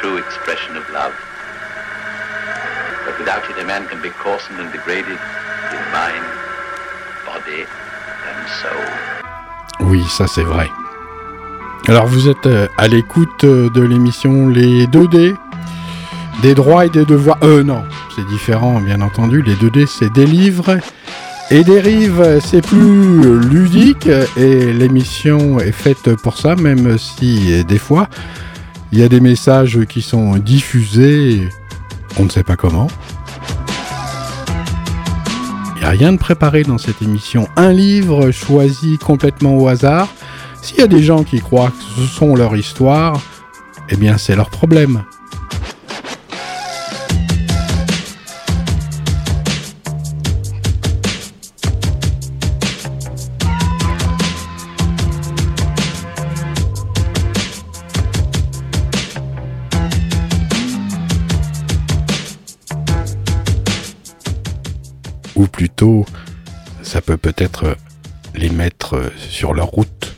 true expression of love. But without it, a man can be coarsened and degraded in mind, body and soul. Oui, ça c'est vrai. Alors vous êtes euh, à l'écoute euh, de l'émission Les 2D, des droits et des devoirs. Euh non, c'est différent bien entendu. Les 2D c'est des livres et des rives, c'est plus ludique et l'émission est faite pour ça, même si des fois il y a des messages qui sont diffusés, on ne sait pas comment. Il n'y a rien de préparé dans cette émission. Un livre choisi complètement au hasard. S'il y a des gens qui croient que ce sont leur histoire, eh bien c'est leur problème. Ou plutôt ça peut peut-être les mettre sur leur route.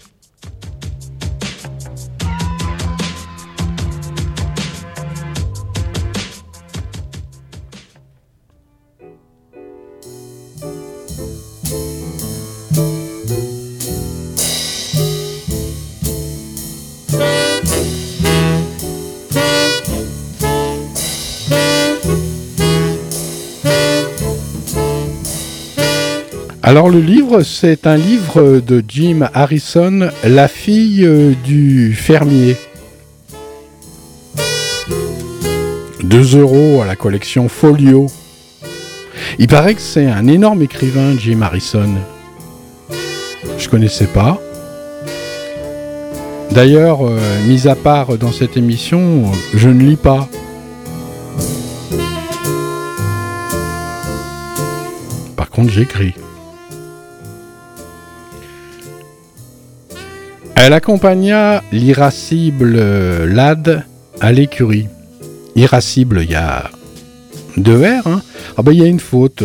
Alors le livre, c'est un livre de Jim Harrison, La fille euh, du fermier. 2 euros à la collection Folio. Il paraît que c'est un énorme écrivain, Jim Harrison. Je connaissais pas. D'ailleurs, euh, mis à part dans cette émission, je ne lis pas. Par contre, j'écris. Elle accompagna l'irascible Lad à l'écurie. Irascible, il y a deux R, hein Ah ben il y a une faute.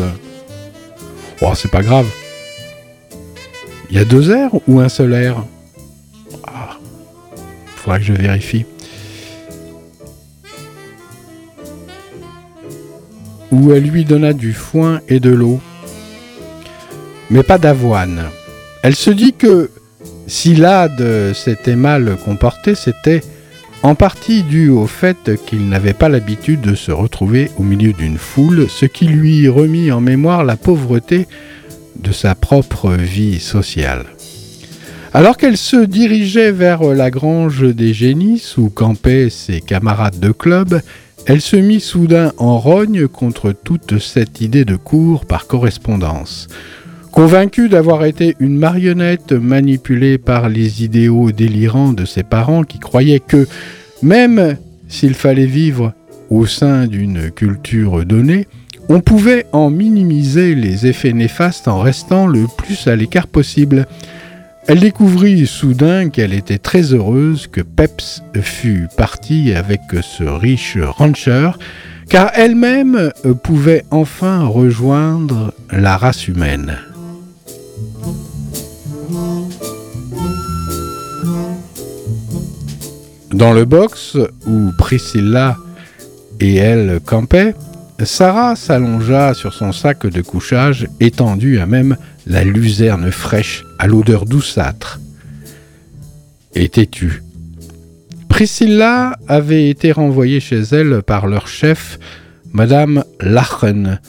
Oh, c'est pas grave. Il y a deux R ou un seul R ah, Faudra que je vérifie. Où elle lui donna du foin et de l'eau, mais pas d'avoine. Elle se dit que si Lad s'était mal comporté, c'était en partie dû au fait qu'il n'avait pas l'habitude de se retrouver au milieu d'une foule, ce qui lui remit en mémoire la pauvreté de sa propre vie sociale. Alors qu'elle se dirigeait vers la grange des génisses où campaient ses camarades de club, elle se mit soudain en rogne contre toute cette idée de cours par correspondance. Convaincue d'avoir été une marionnette manipulée par les idéaux délirants de ses parents qui croyaient que, même s'il fallait vivre au sein d'une culture donnée, on pouvait en minimiser les effets néfastes en restant le plus à l'écart possible. Elle découvrit soudain qu'elle était très heureuse que Peps fût partie avec ce riche rancher, car elle-même pouvait enfin rejoindre la race humaine. Dans le box où Priscilla et elle campaient, Sarah s'allongea sur son sac de couchage étendu à même la luzerne fraîche à l'odeur douceâtre et têtue. Priscilla avait été renvoyée chez elle par leur chef, Madame Lachen,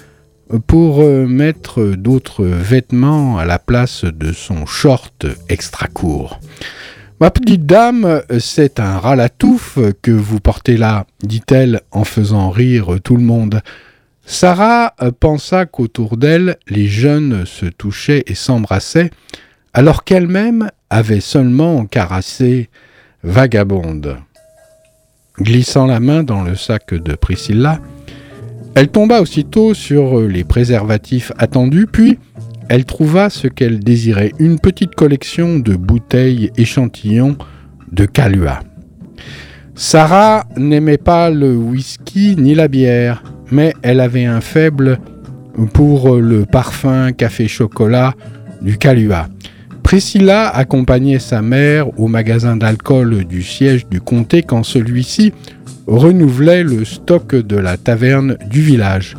pour mettre d'autres vêtements à la place de son short extra court. Ma petite dame, c'est un ralatouf que vous portez là, dit-elle en faisant rire tout le monde. Sarah pensa qu'autour d'elle, les jeunes se touchaient et s'embrassaient, alors qu'elle-même avait seulement caressé vagabonde. glissant la main dans le sac de Priscilla. Elle tomba aussitôt sur les préservatifs attendus, puis elle trouva ce qu'elle désirait, une petite collection de bouteilles échantillons de Calua. Sarah n'aimait pas le whisky ni la bière, mais elle avait un faible pour le parfum café-chocolat du Calua. Priscilla accompagnait sa mère au magasin d'alcool du siège du comté quand celui-ci renouvelait le stock de la taverne du village.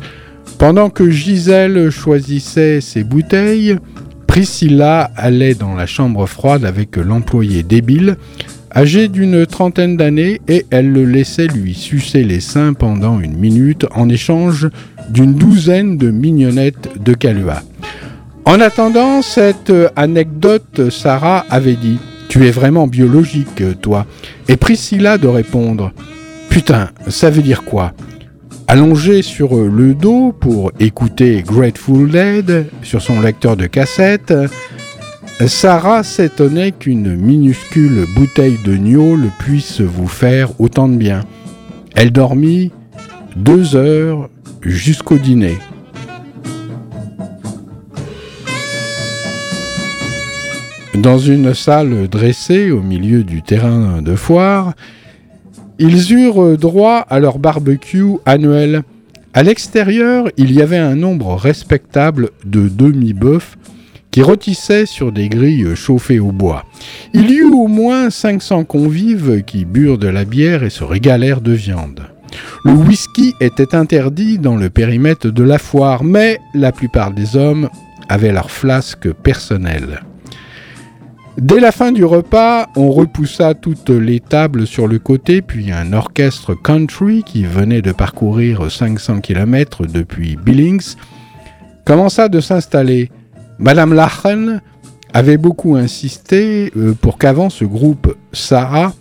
Pendant que Gisèle choisissait ses bouteilles, Priscilla allait dans la chambre froide avec l'employé débile, âgé d'une trentaine d'années, et elle le laissait lui sucer les seins pendant une minute en échange d'une douzaine de mignonnettes de Calua. En attendant cette anecdote, Sarah avait dit Tu es vraiment biologique, toi. Et Priscilla de répondre Putain, ça veut dire quoi? Allongée sur le dos pour écouter Grateful Dead sur son lecteur de cassette, Sarah s'étonnait qu'une minuscule bouteille de gnôle puisse vous faire autant de bien. Elle dormit deux heures jusqu'au dîner. Dans une salle dressée au milieu du terrain de foire, ils eurent droit à leur barbecue annuel. À l'extérieur, il y avait un nombre respectable de demi-bœufs qui rôtissaient sur des grilles chauffées au bois. Il y eut au moins 500 convives qui burent de la bière et se régalèrent de viande. Le whisky était interdit dans le périmètre de la foire, mais la plupart des hommes avaient leur flasque personnelle. Dès la fin du repas, on repoussa toutes les tables sur le côté, puis un orchestre country qui venait de parcourir 500 km depuis Billings commença de s'installer. Madame Lachen avait beaucoup insisté euh, pour qu'avant ce groupe Sarah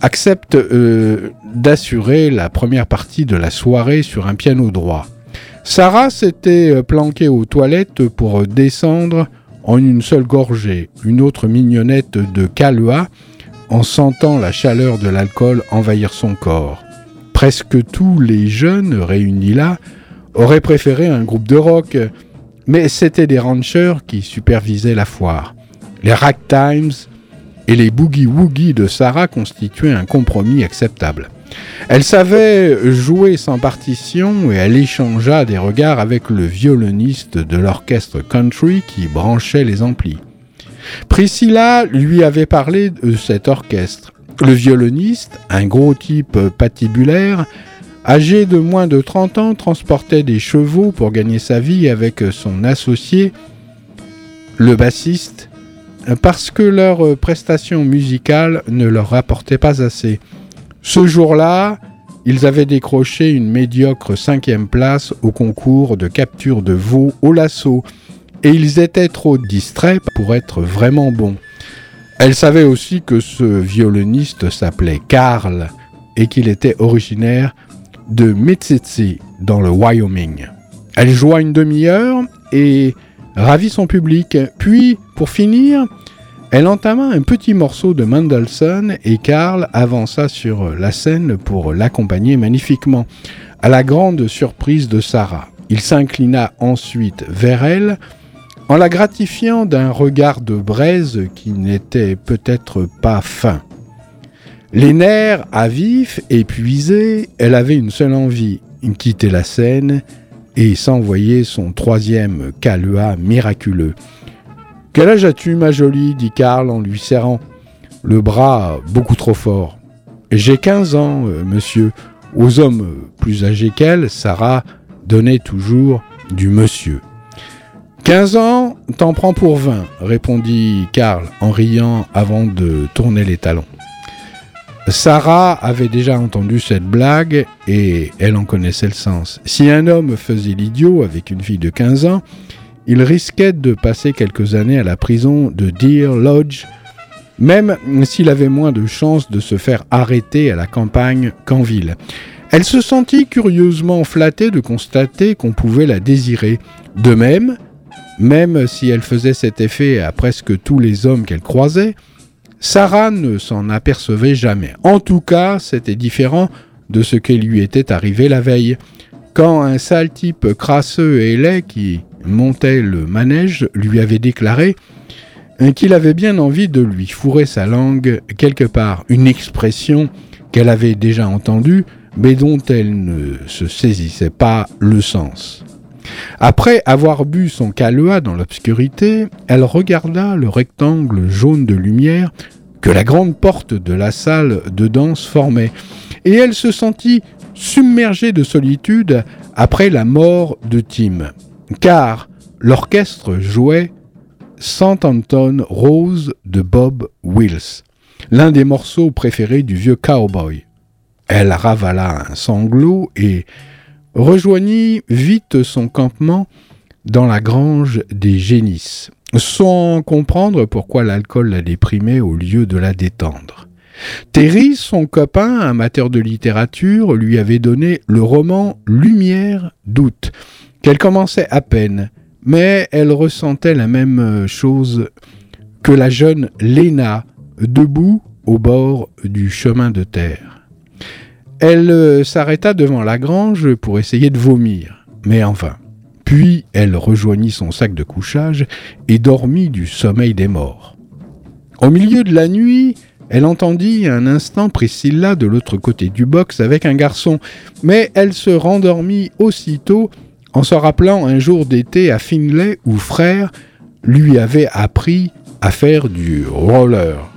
accepte euh, d'assurer la première partie de la soirée sur un piano droit. Sarah s'était euh, planquée aux toilettes pour descendre en une seule gorgée, une autre mignonnette de Calua, en sentant la chaleur de l'alcool envahir son corps. Presque tous les jeunes réunis là auraient préféré un groupe de rock, mais c'étaient des ranchers qui supervisaient la foire. Les ragtimes et les boogie-woogie de Sarah constituaient un compromis acceptable. Elle savait jouer sans partition et elle échangea des regards avec le violoniste de l'orchestre country qui branchait les amplis. Priscilla lui avait parlé de cet orchestre. Le violoniste, un gros type patibulaire, âgé de moins de 30 ans, transportait des chevaux pour gagner sa vie avec son associé, le bassiste, parce que leurs prestations musicales ne leur rapportaient pas assez. Ce jour-là, ils avaient décroché une médiocre cinquième place au concours de capture de veaux au lasso, et ils étaient trop distraits pour être vraiment bons. Elle savait aussi que ce violoniste s'appelait Karl et qu'il était originaire de Mitsitsi dans le Wyoming. Elle joua une demi-heure et ravit son public. Puis, pour finir, elle entama un petit morceau de Mendelssohn et Karl avança sur la scène pour l'accompagner magnifiquement, à la grande surprise de Sarah. Il s'inclina ensuite vers elle en la gratifiant d'un regard de braise qui n'était peut-être pas fin. Les nerfs à vif, épuisés, elle avait une seule envie, quitter la scène et s'envoyer son troisième calua miraculeux. Quel âge as-tu, ma jolie dit Karl en lui serrant le bras beaucoup trop fort. J'ai quinze ans, euh, monsieur. Aux hommes plus âgés qu'elle, Sarah donnait toujours du monsieur. Quinze ans, t'en prends pour vingt, répondit Karl en riant avant de tourner les talons. Sarah avait déjà entendu cette blague et elle en connaissait le sens. Si un homme faisait l'idiot avec une fille de 15 ans, il risquait de passer quelques années à la prison de Deer Lodge, même s'il avait moins de chances de se faire arrêter à la campagne qu'en ville. Elle se sentit curieusement flattée de constater qu'on pouvait la désirer. De même, même si elle faisait cet effet à presque tous les hommes qu'elle croisait, Sarah ne s'en apercevait jamais. En tout cas, c'était différent de ce qui lui était arrivé la veille. Quand un sale type crasseux et laid qui montait le manège lui avait déclaré qu'il avait bien envie de lui fourrer sa langue quelque part, une expression qu'elle avait déjà entendue, mais dont elle ne se saisissait pas le sens. Après avoir bu son calua dans l'obscurité, elle regarda le rectangle jaune de lumière que la grande porte de la salle de danse formait, et elle se sentit submergée de solitude après la mort de Tim, car l'orchestre jouait Sant Anton Rose de Bob Wills, l'un des morceaux préférés du vieux cowboy. Elle ravala un sanglot et rejoignit vite son campement dans la grange des génisses, sans comprendre pourquoi l'alcool la déprimait au lieu de la détendre. Terry, son copain, amateur de littérature, lui avait donné le roman Lumière d'août, qu'elle commençait à peine, mais elle ressentait la même chose que la jeune Léna, debout au bord du chemin de terre. Elle s'arrêta devant la grange pour essayer de vomir, mais enfin. Puis elle rejoignit son sac de couchage et dormit du sommeil des morts. Au milieu de la nuit, elle entendit un instant Priscilla de l'autre côté du box avec un garçon, mais elle se rendormit aussitôt en se rappelant un jour d'été à Finlay où frère lui avait appris à faire du roller.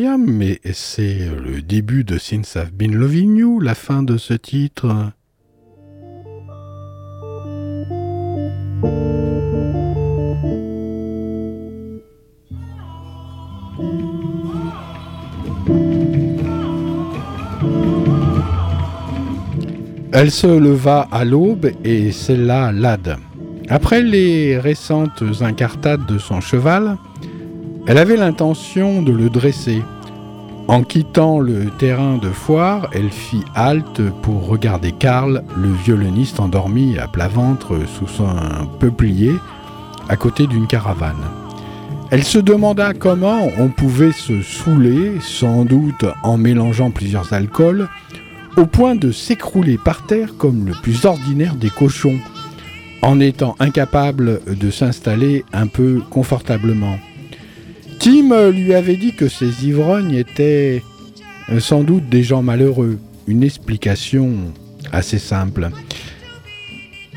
Mais c'est le début de Since I've Been Loving You, la fin de ce titre. Elle se leva à l'aube et là l'âde. Après les récentes incartades de son cheval, elle avait l'intention de le dresser. En quittant le terrain de foire, elle fit halte pour regarder Karl, le violoniste endormi à plat ventre sous son peuplier, à côté d'une caravane. Elle se demanda comment on pouvait se saouler, sans doute en mélangeant plusieurs alcools, au point de s'écrouler par terre comme le plus ordinaire des cochons, en étant incapable de s'installer un peu confortablement. Tim lui avait dit que ces ivrognes étaient euh, sans doute des gens malheureux, une explication assez simple.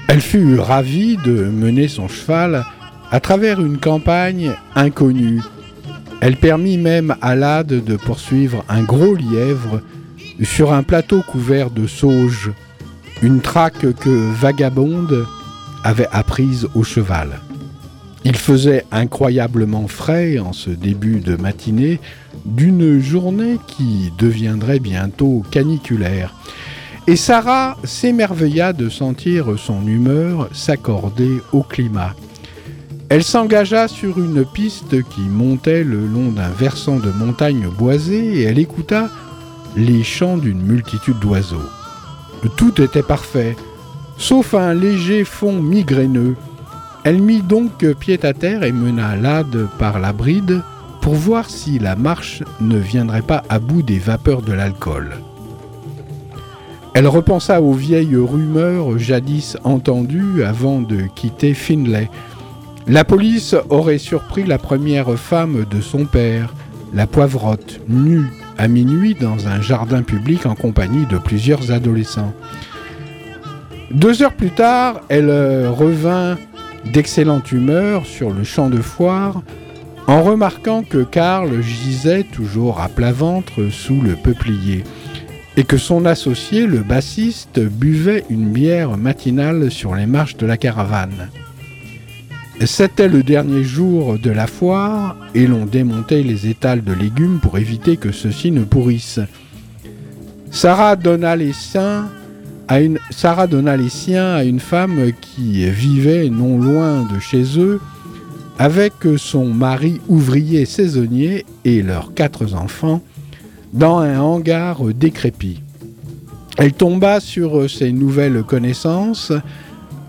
Elle fut ravie de mener son cheval à travers une campagne inconnue. Elle permit même à l'âde de poursuivre un gros lièvre sur un plateau couvert de sauge, une traque que Vagabonde avait apprise au cheval. Il faisait incroyablement frais en ce début de matinée d'une journée qui deviendrait bientôt caniculaire. Et Sarah s'émerveilla de sentir son humeur s'accorder au climat. Elle s'engagea sur une piste qui montait le long d'un versant de montagne boisée et elle écouta les chants d'une multitude d'oiseaux. Tout était parfait, sauf un léger fond migraineux. Elle mit donc pied à terre et mena l'âde par la bride pour voir si la marche ne viendrait pas à bout des vapeurs de l'alcool. Elle repensa aux vieilles rumeurs jadis entendues avant de quitter Finlay. La police aurait surpris la première femme de son père, la poivrotte, nue, à minuit dans un jardin public en compagnie de plusieurs adolescents. Deux heures plus tard, elle revint d'excellente humeur sur le champ de foire en remarquant que Karl gisait toujours à plat ventre sous le peuplier et que son associé, le bassiste, buvait une bière matinale sur les marches de la caravane. C'était le dernier jour de la foire et l'on démontait les étals de légumes pour éviter que ceux-ci ne pourrissent. Sarah donna les siens Sarah donna les siens à une femme qui vivait non loin de chez eux avec son mari ouvrier saisonnier et leurs quatre enfants dans un hangar décrépit. Elle tomba sur ses nouvelles connaissances,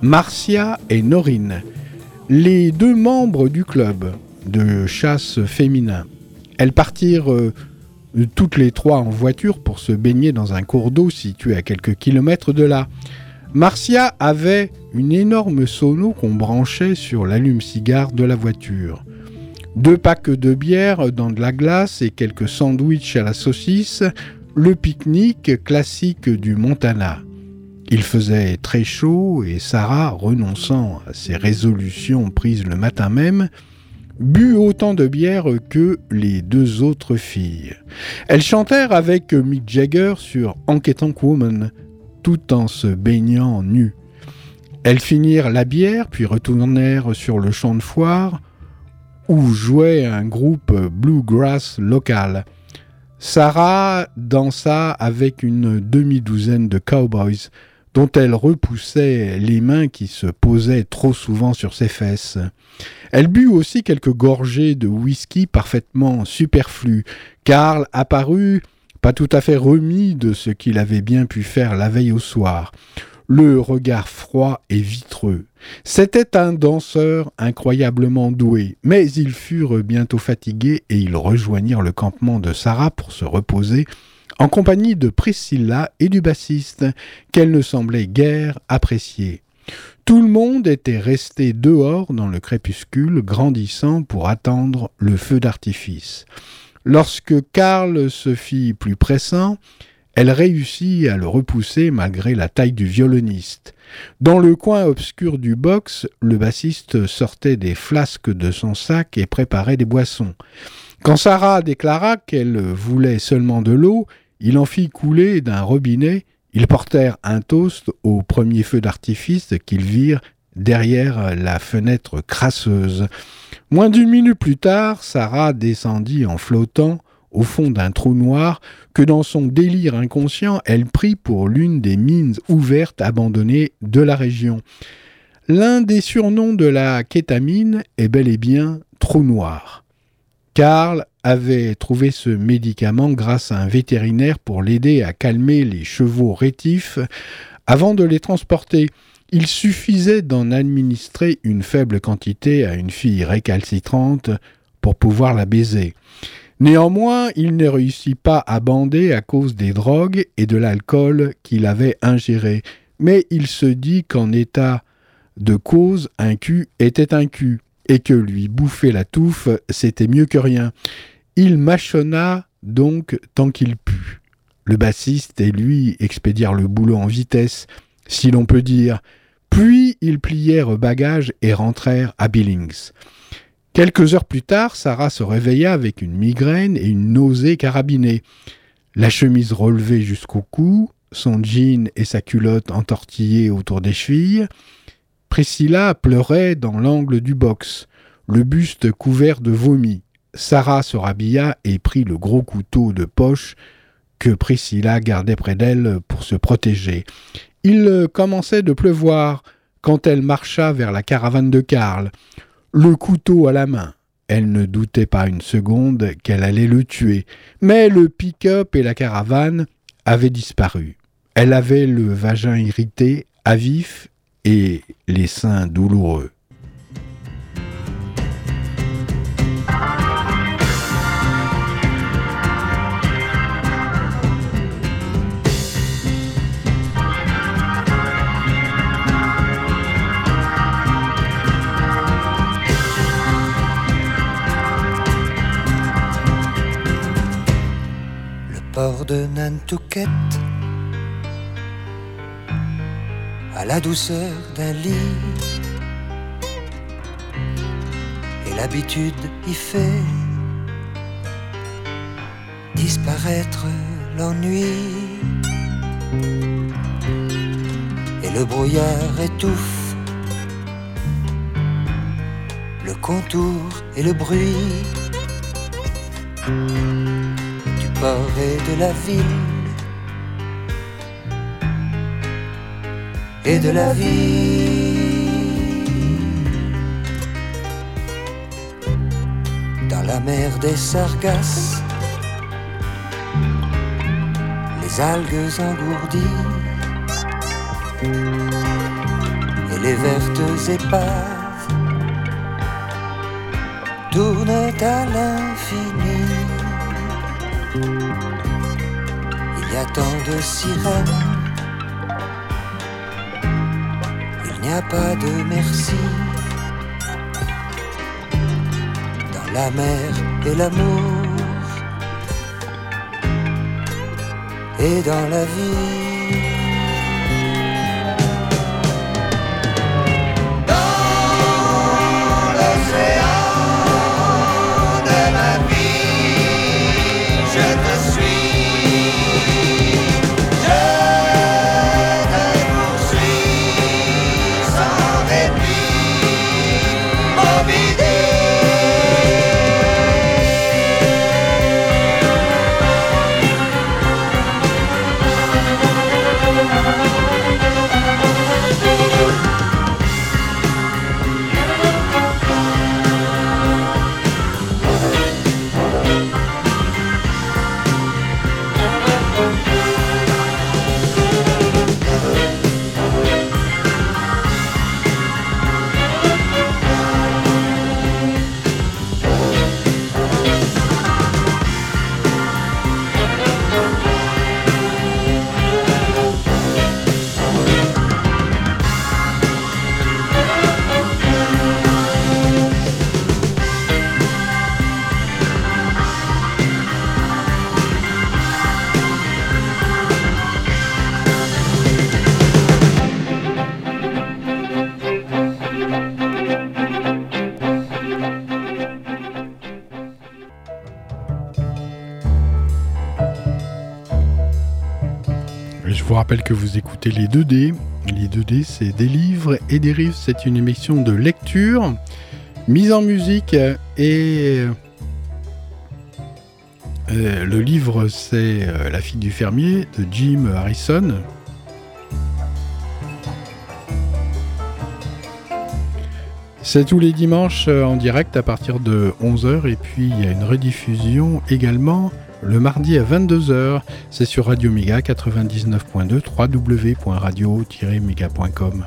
Marcia et Norine, les deux membres du club de chasse féminin. Elles partirent euh, toutes les trois en voiture pour se baigner dans un cours d'eau situé à quelques kilomètres de là. Marcia avait une énorme sono qu'on branchait sur l'allume-cigare de la voiture. Deux packs de bière dans de la glace et quelques sandwichs à la saucisse, le pique-nique classique du Montana. Il faisait très chaud et Sarah, renonçant à ses résolutions prises le matin même, but autant de bière que les deux autres filles. Elles chantèrent avec Mick Jagger sur Enquêtant Woman, tout en se baignant nues. Elles finirent la bière, puis retournèrent sur le champ de foire, où jouait un groupe bluegrass local. Sarah dansa avec une demi-douzaine de cowboys, dont elle repoussait les mains qui se posaient trop souvent sur ses fesses. Elle but aussi quelques gorgées de whisky parfaitement superflu. Karl apparut pas tout à fait remis de ce qu'il avait bien pu faire la veille au soir. Le regard froid et vitreux. C'était un danseur incroyablement doué, mais ils furent bientôt fatigués et ils rejoignirent le campement de Sarah pour se reposer en compagnie de Priscilla et du bassiste, qu'elle ne semblait guère apprécier. Tout le monde était resté dehors dans le crépuscule grandissant pour attendre le feu d'artifice. Lorsque Karl se fit plus pressant, elle réussit à le repousser malgré la taille du violoniste. Dans le coin obscur du box, le bassiste sortait des flasques de son sac et préparait des boissons. Quand Sarah déclara qu'elle voulait seulement de l'eau, il en fit couler d'un robinet. Ils portèrent un toast au premier feu d'artifice qu'ils virent derrière la fenêtre crasseuse. Moins d'une minute plus tard, Sarah descendit en flottant au fond d'un trou noir que dans son délire inconscient, elle prit pour l'une des mines ouvertes abandonnées de la région. L'un des surnoms de la kétamine est bel et bien trou noir. Karl avait trouvé ce médicament grâce à un vétérinaire pour l'aider à calmer les chevaux rétifs avant de les transporter. Il suffisait d'en administrer une faible quantité à une fille récalcitrante pour pouvoir la baiser. Néanmoins, il ne réussit pas à bander à cause des drogues et de l'alcool qu'il avait ingéré, mais il se dit qu'en état de cause, un cul était un cul, et que lui bouffer la touffe, c'était mieux que rien. Il mâchonna donc tant qu'il put. Le bassiste et lui expédièrent le boulot en vitesse, si l'on peut dire, puis ils plièrent bagages et rentrèrent à Billings. Quelques heures plus tard, Sarah se réveilla avec une migraine et une nausée carabinée. La chemise relevée jusqu'au cou, son jean et sa culotte entortillés autour des chevilles. Priscilla pleurait dans l'angle du box, le buste couvert de vomi. Sarah se rhabilla et prit le gros couteau de poche que Priscilla gardait près d'elle pour se protéger. Il commençait de pleuvoir quand elle marcha vers la caravane de Karl le couteau à la main. Elle ne doutait pas une seconde qu'elle allait le tuer, mais le pick-up et la caravane avaient disparu. Elle avait le vagin irrité, à vif, et les seins douloureux. De Nantucket, à la douceur d'un lit. Et l'habitude y fait disparaître l'ennui. Et le brouillard étouffe le contour et le bruit et de la ville et de la vie. Dans la mer des sargasses, les algues engourdies et les vertes épaves tournent à l'infini. Il y a tant de sirènes, il n'y a pas de merci. Dans la mer et l'amour, et dans la vie. Vous écoutez les 2D. Les 2D, c'est des livres et des rives. C'est une émission de lecture, mise en musique et euh, le livre, c'est euh, La fille du fermier de Jim Harrison. C'est tous les dimanches euh, en direct à partir de 11h et puis il y a une rediffusion également le mardi à 22h. C'est sur Radio Méga 99.2 www.radio-méga.com.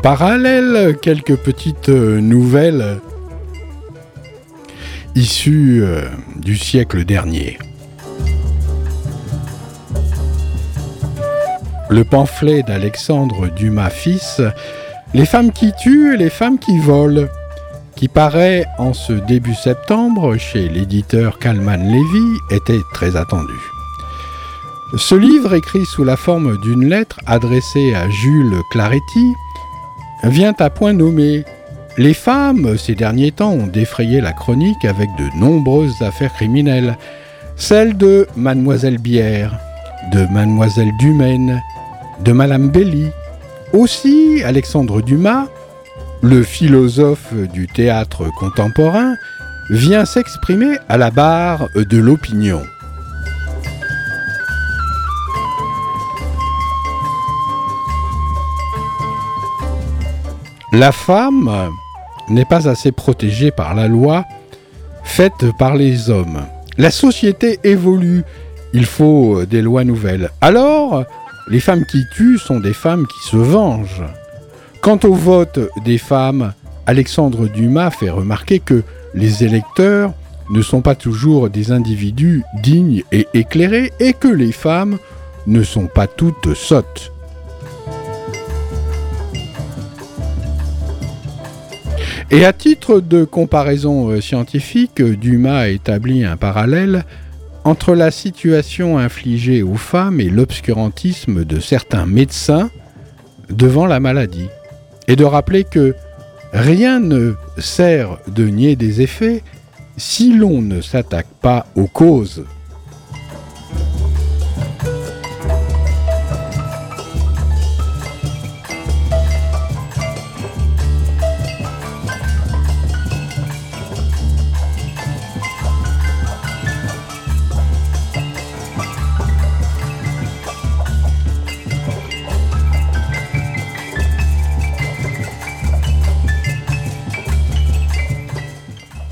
parallèle, quelques petites euh, nouvelles issues euh, du siècle dernier. Le pamphlet d'Alexandre Dumas fils, Les femmes qui tuent et les femmes qui volent, qui paraît en ce début septembre chez l'éditeur Kalman Levy, était très attendu. Ce livre, écrit sous la forme d'une lettre adressée à Jules Claretti, vient à point nommé. Les femmes, ces derniers temps, ont défrayé la chronique avec de nombreuses affaires criminelles. Celle de Mademoiselle Bière, de Mademoiselle Dumaine, de Madame Belly. Aussi, Alexandre Dumas, le philosophe du théâtre contemporain, vient s'exprimer à la barre de l'opinion. La femme n'est pas assez protégée par la loi faite par les hommes. La société évolue, il faut des lois nouvelles. Alors, les femmes qui tuent sont des femmes qui se vengent. Quant au vote des femmes, Alexandre Dumas fait remarquer que les électeurs ne sont pas toujours des individus dignes et éclairés et que les femmes ne sont pas toutes sottes. Et à titre de comparaison euh, scientifique, Dumas a établi un parallèle entre la situation infligée aux femmes et l'obscurantisme de certains médecins devant la maladie. Et de rappeler que rien ne sert de nier des effets si l'on ne s'attaque pas aux causes.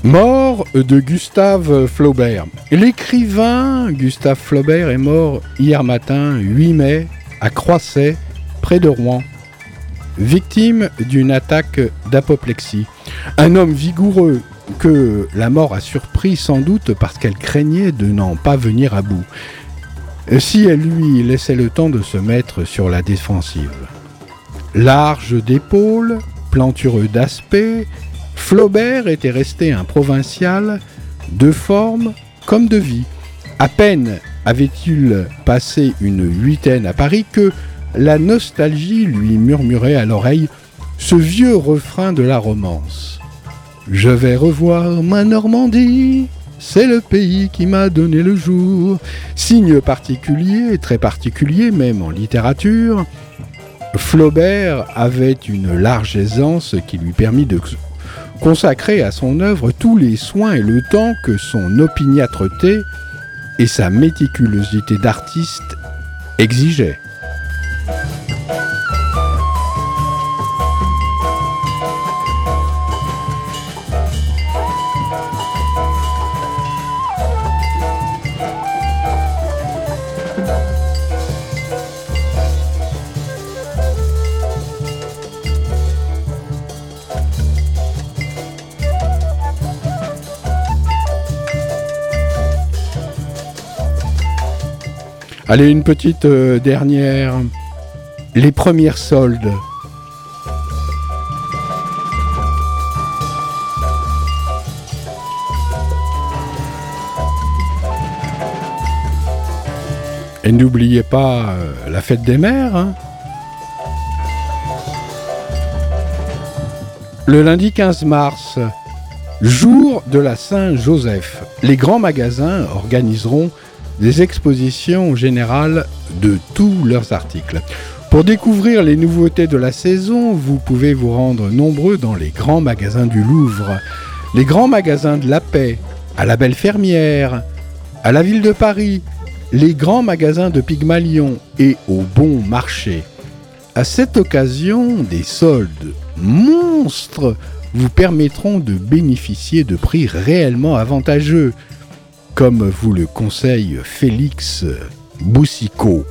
Mort de Gustave Flaubert. L'écrivain Gustave Flaubert est mort hier matin, 8 mai, à Croisset, près de Rouen, victime d'une attaque d'apoplexie. Un homme vigoureux que la mort a surpris sans doute parce qu'elle craignait de n'en pas venir à bout. Si elle lui laissait le temps de se mettre sur la défensive. Large d'épaule, plantureux d'aspect, Flaubert était resté un provincial de forme comme de vie. À peine avait-il passé une huitaine à Paris que la nostalgie lui murmurait à l'oreille ce vieux refrain de la romance. Je vais revoir ma Normandie, c'est le pays qui m'a donné le jour. Signe particulier, très particulier même en littérature, Flaubert avait une large aisance qui lui permit de consacrer à son œuvre tous les soins et le temps que son opiniâtreté et sa méticulosité d'artiste exigeaient. Allez, une petite euh, dernière. Les premières soldes. Et n'oubliez pas euh, la fête des mères. Hein. Le lundi 15 mars, jour de la Saint-Joseph, les grands magasins organiseront des expositions générales de tous leurs articles. Pour découvrir les nouveautés de la saison, vous pouvez vous rendre nombreux dans les grands magasins du Louvre, les grands magasins de la Paix, à la Belle Fermière, à la ville de Paris, les grands magasins de Pygmalion et au Bon Marché. À cette occasion, des soldes monstres vous permettront de bénéficier de prix réellement avantageux comme vous le conseille Félix Boussicot.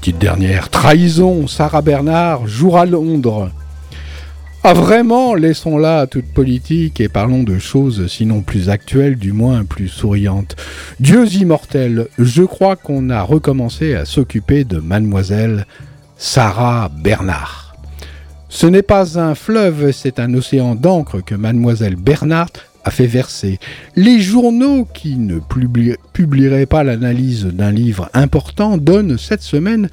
Petite dernière. Trahison, Sarah Bernard, jour à Londres. Ah vraiment, laissons là toute politique et parlons de choses sinon plus actuelles, du moins plus souriantes. Dieux immortels, je crois qu'on a recommencé à s'occuper de mademoiselle Sarah Bernard. Ce n'est pas un fleuve, c'est un océan d'encre que mademoiselle Bernard a fait verser. Les journaux qui ne publieraient pas l'analyse d'un livre important donnent cette semaine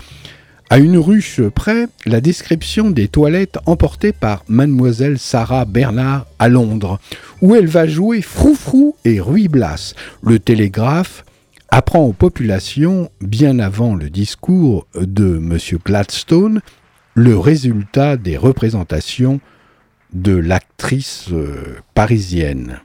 à une ruche près la description des toilettes emportées par mademoiselle Sarah Bernard à Londres, où elle va jouer Froufrou et Ruy Blas. Le télégraphe apprend aux populations, bien avant le discours de M. Gladstone, le résultat des représentations de l'actrice euh, parisienne.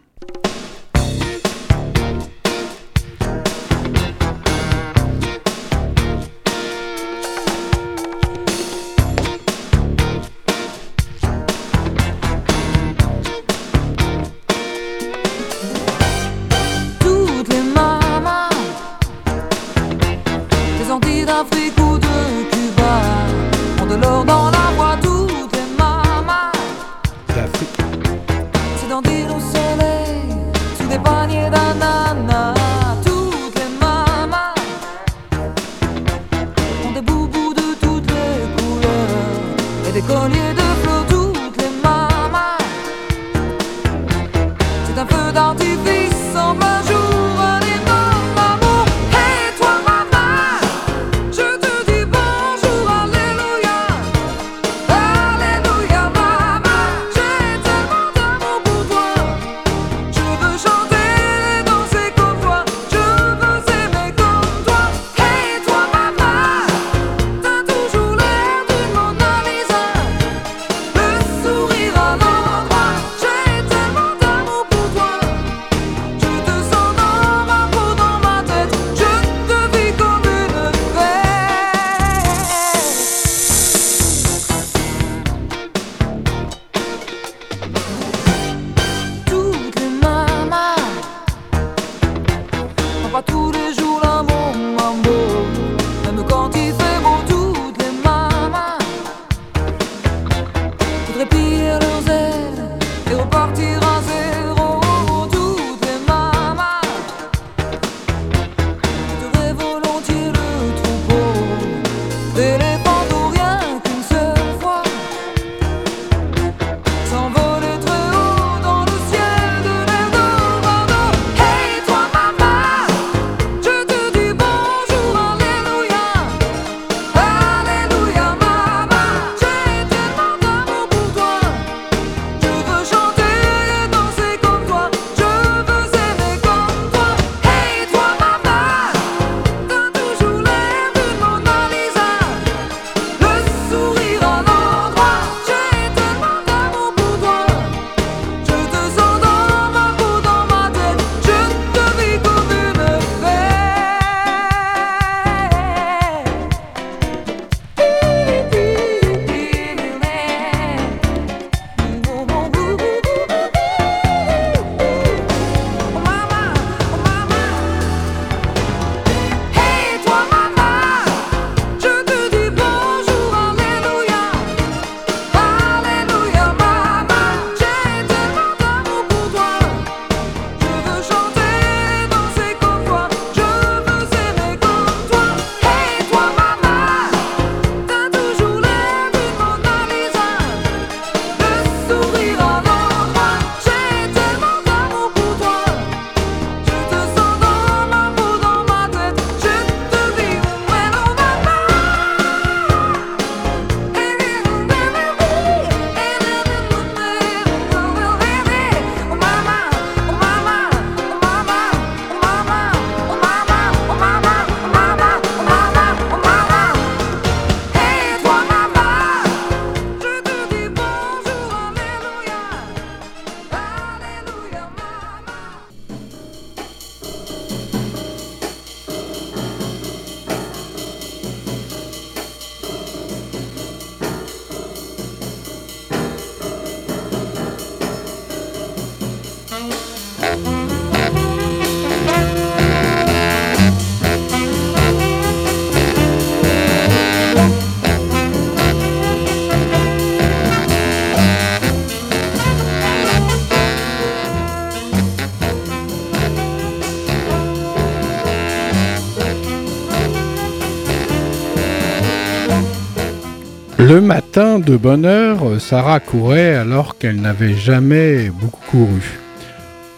Le matin, de bonne heure, Sarah courait alors qu'elle n'avait jamais beaucoup couru.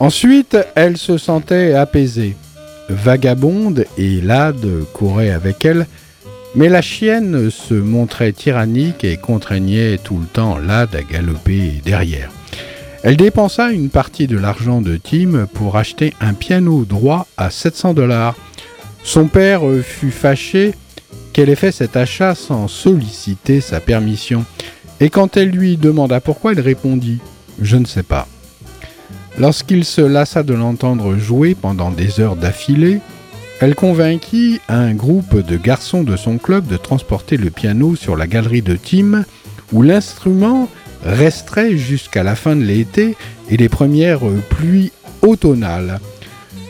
Ensuite, elle se sentait apaisée. Vagabonde et Lade couraient avec elle, mais la chienne se montrait tyrannique et contraignait tout le temps Lade à galoper derrière. Elle dépensa une partie de l'argent de Tim pour acheter un piano droit à 700 dollars. Son père fut fâché qu'elle ait fait cet achat sans solliciter sa permission? Et quand elle lui demanda pourquoi, elle répondit ⁇ Je ne sais pas ⁇ Lorsqu'il se lassa de l'entendre jouer pendant des heures d'affilée, elle convainquit un groupe de garçons de son club de transporter le piano sur la galerie de Tim, où l'instrument resterait jusqu'à la fin de l'été et les premières pluies automnales.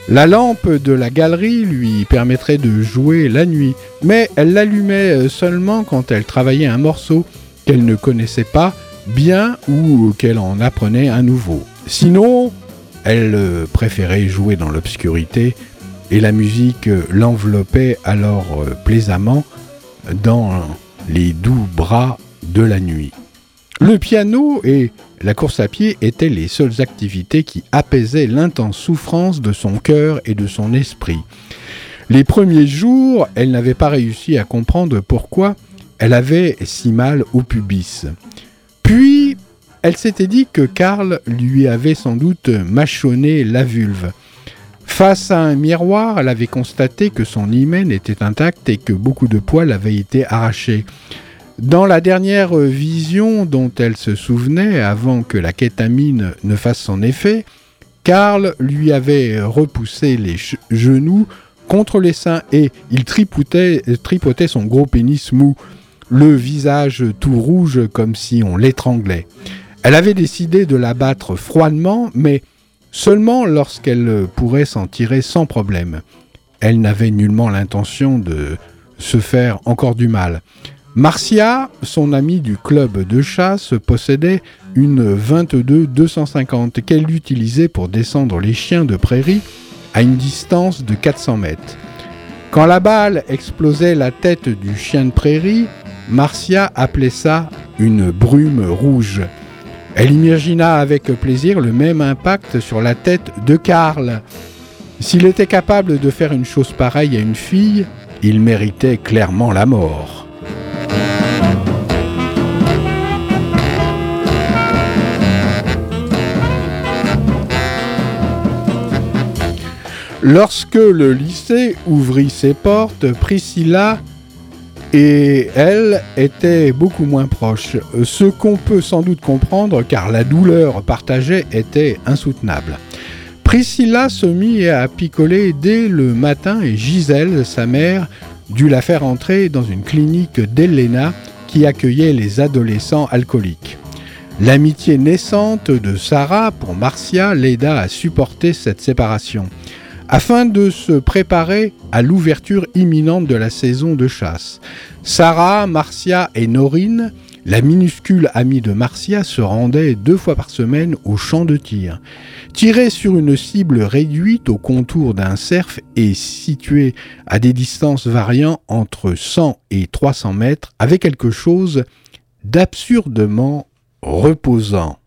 La lampe de la galerie lui permettrait de jouer la nuit, mais elle l'allumait seulement quand elle travaillait un morceau qu'elle ne connaissait pas bien ou qu'elle en apprenait un nouveau. Sinon, elle préférait jouer dans l'obscurité et la musique l'enveloppait alors plaisamment dans les doux bras de la nuit. Le piano et la course à pied étaient les seules activités qui apaisaient l'intense souffrance de son cœur et de son esprit. Les premiers jours, elle n'avait pas réussi à comprendre pourquoi elle avait si mal au pubis. Puis, elle s'était dit que Karl lui avait sans doute mâchonné la vulve. Face à un miroir, elle avait constaté que son hymen était intact et que beaucoup de poils avaient été arrachés. Dans la dernière vision dont elle se souvenait avant que la kétamine ne fasse son effet, Karl lui avait repoussé les genoux contre les seins et il tripotait, tripotait son gros pénis mou, le visage tout rouge comme si on l'étranglait. Elle avait décidé de l'abattre froidement, mais seulement lorsqu'elle pourrait s'en tirer sans problème. Elle n'avait nullement l'intention de se faire encore du mal. Marcia, son ami du club de chasse, possédait une 22 250 qu'elle utilisait pour descendre les chiens de prairie à une distance de 400 mètres. Quand la balle explosait la tête du chien de prairie, Marcia appelait ça une brume rouge. Elle imagina avec plaisir le même impact sur la tête de Karl. S'il était capable de faire une chose pareille à une fille, il méritait clairement la mort. Lorsque le lycée ouvrit ses portes, Priscilla et elle étaient beaucoup moins proches, ce qu'on peut sans doute comprendre car la douleur partagée était insoutenable. Priscilla se mit à picoler dès le matin et Gisèle, sa mère, dut la faire entrer dans une clinique d'Elena qui accueillait les adolescents alcooliques. L'amitié naissante de Sarah pour Marcia l'aida à supporter cette séparation afin de se préparer à l'ouverture imminente de la saison de chasse. Sarah, Marcia et Norine, la minuscule amie de Marcia, se rendaient deux fois par semaine au champ de tir. Tiré sur une cible réduite au contour d'un cerf et située à des distances variant entre 100 et 300 mètres, avait quelque chose d'absurdement reposant.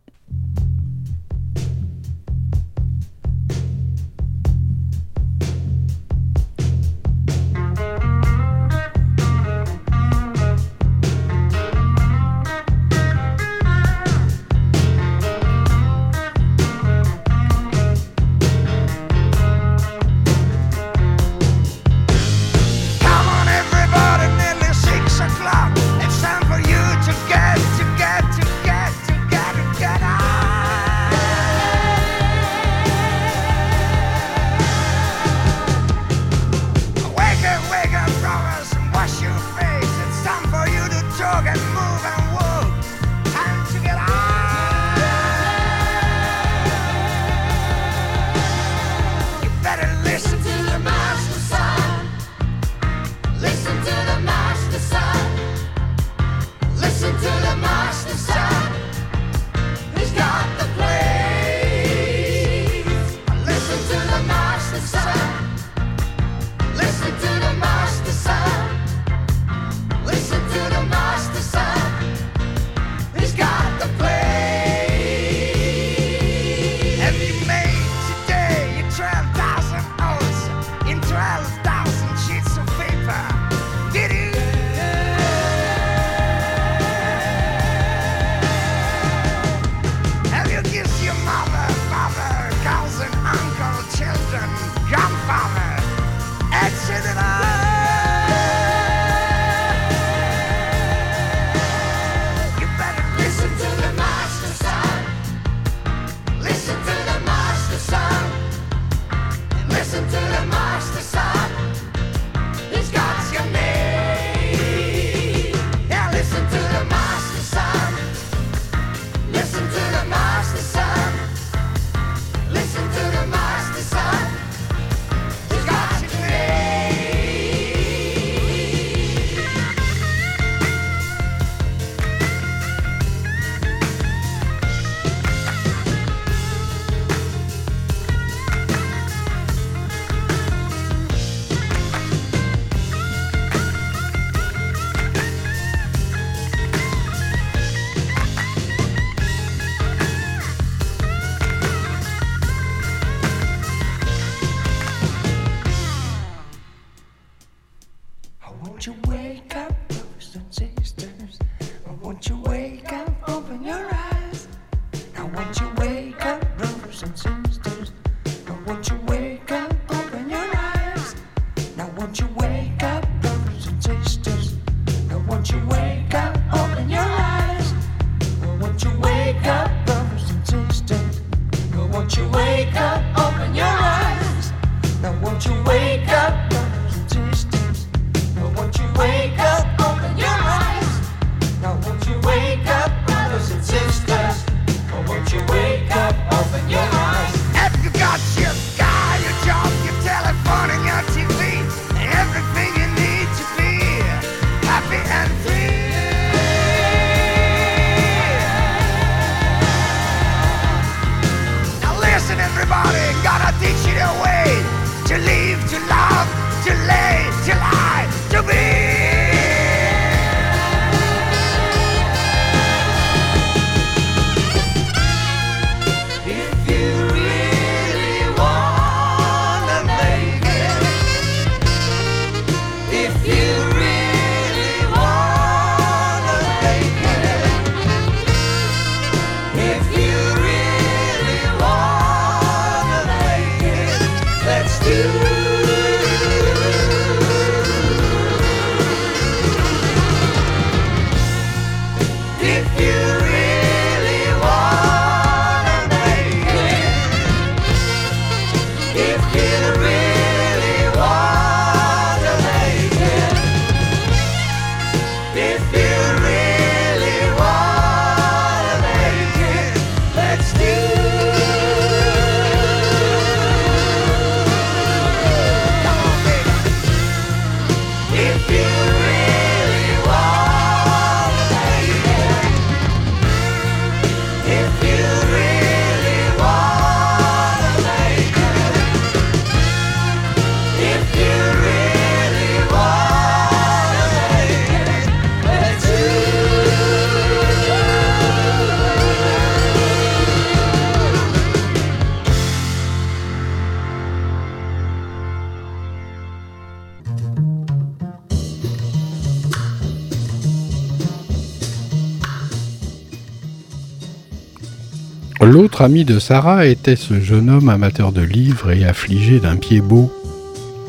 L'autre ami de Sarah était ce jeune homme amateur de livres et affligé d'un pied beau,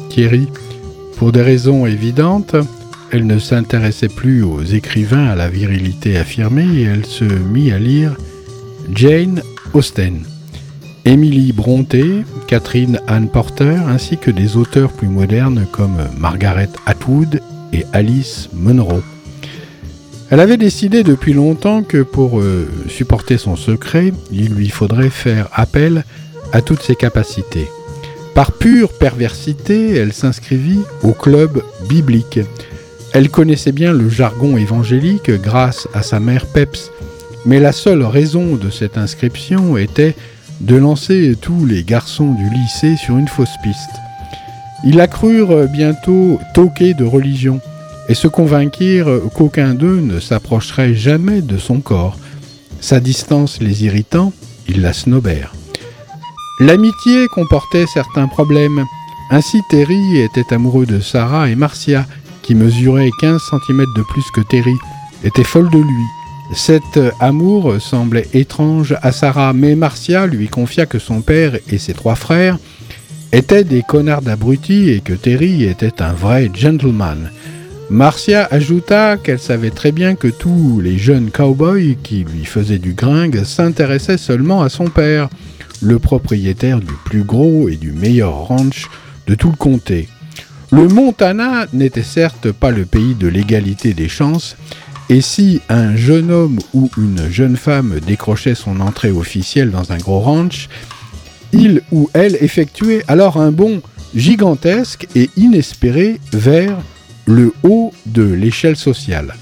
Thierry. Pour des raisons évidentes, elle ne s'intéressait plus aux écrivains à la virilité affirmée et elle se mit à lire Jane Austen, Emily Brontë, Catherine Anne Porter, ainsi que des auteurs plus modernes comme Margaret Atwood et Alice Munro. Elle avait décidé depuis longtemps que pour euh, supporter son secret, il lui faudrait faire appel à toutes ses capacités. Par pure perversité, elle s'inscrivit au club biblique. Elle connaissait bien le jargon évangélique grâce à sa mère Peps, mais la seule raison de cette inscription était de lancer tous les garçons du lycée sur une fausse piste. Ils la crurent bientôt toquée de religion et se convainquirent qu'aucun d'eux ne s'approcherait jamais de son corps. Sa distance les irritant, ils la snobèrent. L'amitié comportait certains problèmes. Ainsi Terry était amoureux de Sarah et Marcia, qui mesurait 15 cm de plus que Terry, était folle de lui. Cet amour semblait étrange à Sarah, mais Marcia lui confia que son père et ses trois frères étaient des connards d'abrutis et que Terry était un vrai gentleman. Marcia ajouta qu'elle savait très bien que tous les jeunes cowboys qui lui faisaient du gringue s'intéressaient seulement à son père, le propriétaire du plus gros et du meilleur ranch de tout le comté. Le Montana n'était certes pas le pays de l'égalité des chances, et si un jeune homme ou une jeune femme décrochait son entrée officielle dans un gros ranch, il ou elle effectuait alors un bond gigantesque et inespéré vers le haut de l'échelle sociale.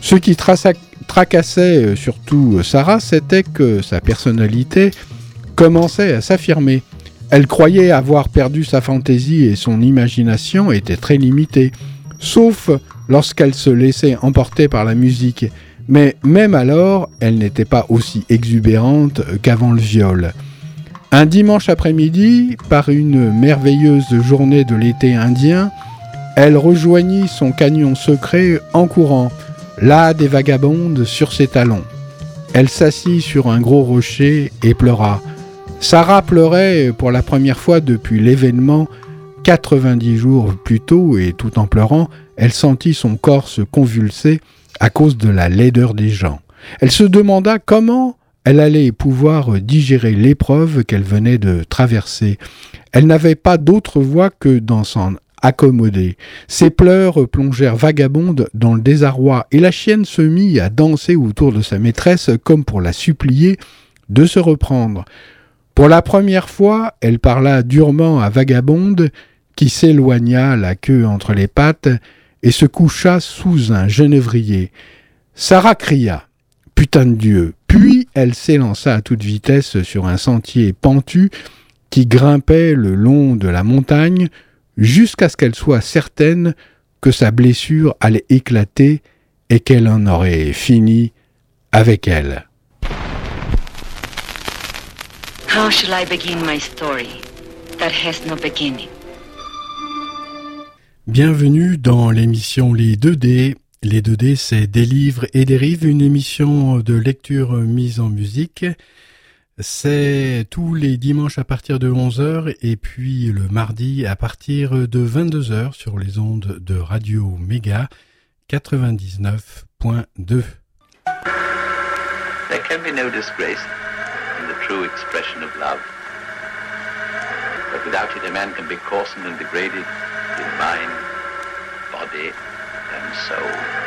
Ce qui tracassait euh, surtout euh, Sarah, c'était que sa personnalité commençait à s'affirmer. Elle croyait avoir perdu sa fantaisie et son imagination était très limitée, sauf lorsqu'elle se laissait emporter par la musique. Mais même alors, elle n'était pas aussi exubérante qu'avant le viol. Un dimanche après-midi, par une merveilleuse journée de l'été indien, elle rejoignit son canyon secret en courant, là des vagabondes sur ses talons. elle s'assit sur un gros rocher et pleura. Sarah pleurait pour la première fois depuis l'événement 90 jours plus tôt et tout en pleurant, elle sentit son corps se convulser à cause de la laideur des gens. Elle se demanda comment elle allait pouvoir digérer l'épreuve qu'elle venait de traverser. Elle n'avait pas d'autre voie que d'en s'en accommoder. Ses pleurs plongèrent vagabonde dans le désarroi, et la chienne se mit à danser autour de sa maîtresse comme pour la supplier de se reprendre. Pour la première fois, elle parla durement à Vagabonde, qui s'éloigna, la queue entre les pattes, et se coucha sous un genévrier. Sarah cria Putain de Dieu Puis elle s'élança à toute vitesse sur un sentier pentu qui grimpait le long de la montagne jusqu'à ce qu'elle soit certaine que sa blessure allait éclater et qu'elle en aurait fini avec elle. How shall I begin my story that has no beginning? Bienvenue dans l'émission Les 2D. Les 2D, c'est des livres et des rives, une émission de lecture mise en musique. C'est tous les dimanches à partir de 11h et puis le mardi à partir de 22h sur les ondes de Radio Méga 99.2. There can be no disgrace in the true expression of love. But without it, a man can be coarsened and degraded in mind, body, and soul.